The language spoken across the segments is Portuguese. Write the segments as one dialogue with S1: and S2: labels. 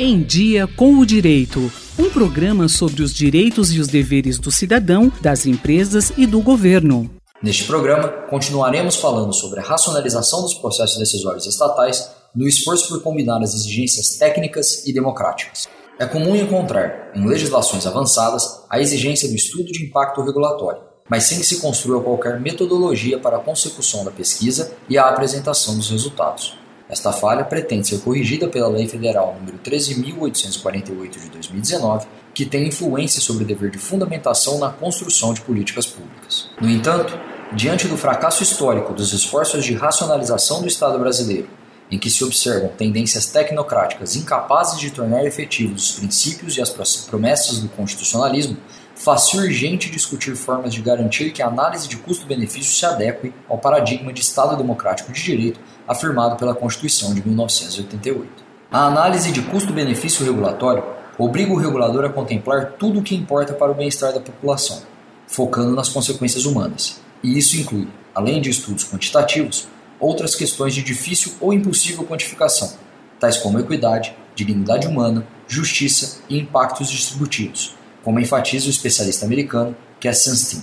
S1: Em Dia com o Direito. Um programa sobre os direitos e os deveres do cidadão, das empresas e do governo.
S2: Neste programa, continuaremos falando sobre a racionalização dos processos decisórios estatais no esforço por combinar as exigências técnicas e democráticas. É comum encontrar, em legislações avançadas, a exigência do estudo de impacto regulatório, mas sem que se construa qualquer metodologia para a consecução da pesquisa e a apresentação dos resultados. Esta falha pretende ser corrigida pela Lei Federal nº 13.848 de 2019, que tem influência sobre o dever de fundamentação na construção de políticas públicas. No entanto, diante do fracasso histórico dos esforços de racionalização do Estado brasileiro, em que se observam tendências tecnocráticas incapazes de tornar efetivos os princípios e as promessas do constitucionalismo, faz-se urgente discutir formas de garantir que a análise de custo-benefício se adeque ao paradigma de Estado democrático de direito afirmado pela Constituição de 1988. A análise de custo-benefício regulatório obriga o regulador a contemplar tudo o que importa para o bem-estar da população, focando nas consequências humanas. E isso inclui, além de estudos quantitativos, outras questões de difícil ou impossível quantificação, tais como equidade, dignidade humana, justiça e impactos distributivos, como enfatiza o especialista americano Cass Sunstein.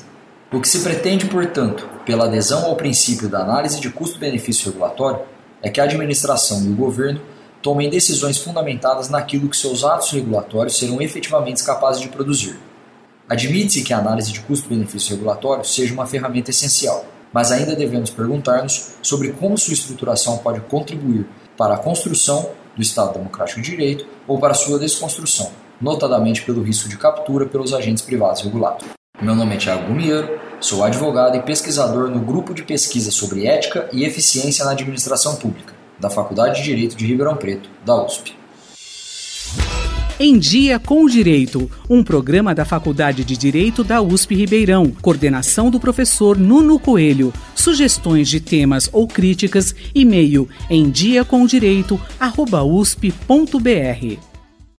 S2: O que se pretende, portanto, pela adesão ao princípio da análise de custo-benefício regulatório é que a administração e o governo tomem decisões fundamentadas naquilo que seus atos regulatórios serão efetivamente capazes de produzir. Admite-se que a análise de custo-benefício regulatório seja uma ferramenta essencial, mas ainda devemos perguntar-nos sobre como sua estruturação pode contribuir para a construção do Estado Democrático de Direito ou para sua desconstrução, notadamente pelo risco de captura pelos agentes privados regulados. Meu nome é Thiago Gumiero, sou advogado e pesquisador no grupo de pesquisa sobre ética e eficiência na administração pública, da Faculdade de Direito de Ribeirão Preto, da USP.
S1: Em Dia com o Direito, um programa da Faculdade de Direito da USP Ribeirão, coordenação do professor Nuno Coelho. Sugestões de temas ou críticas, e-mail em diacomdireito@usp.br.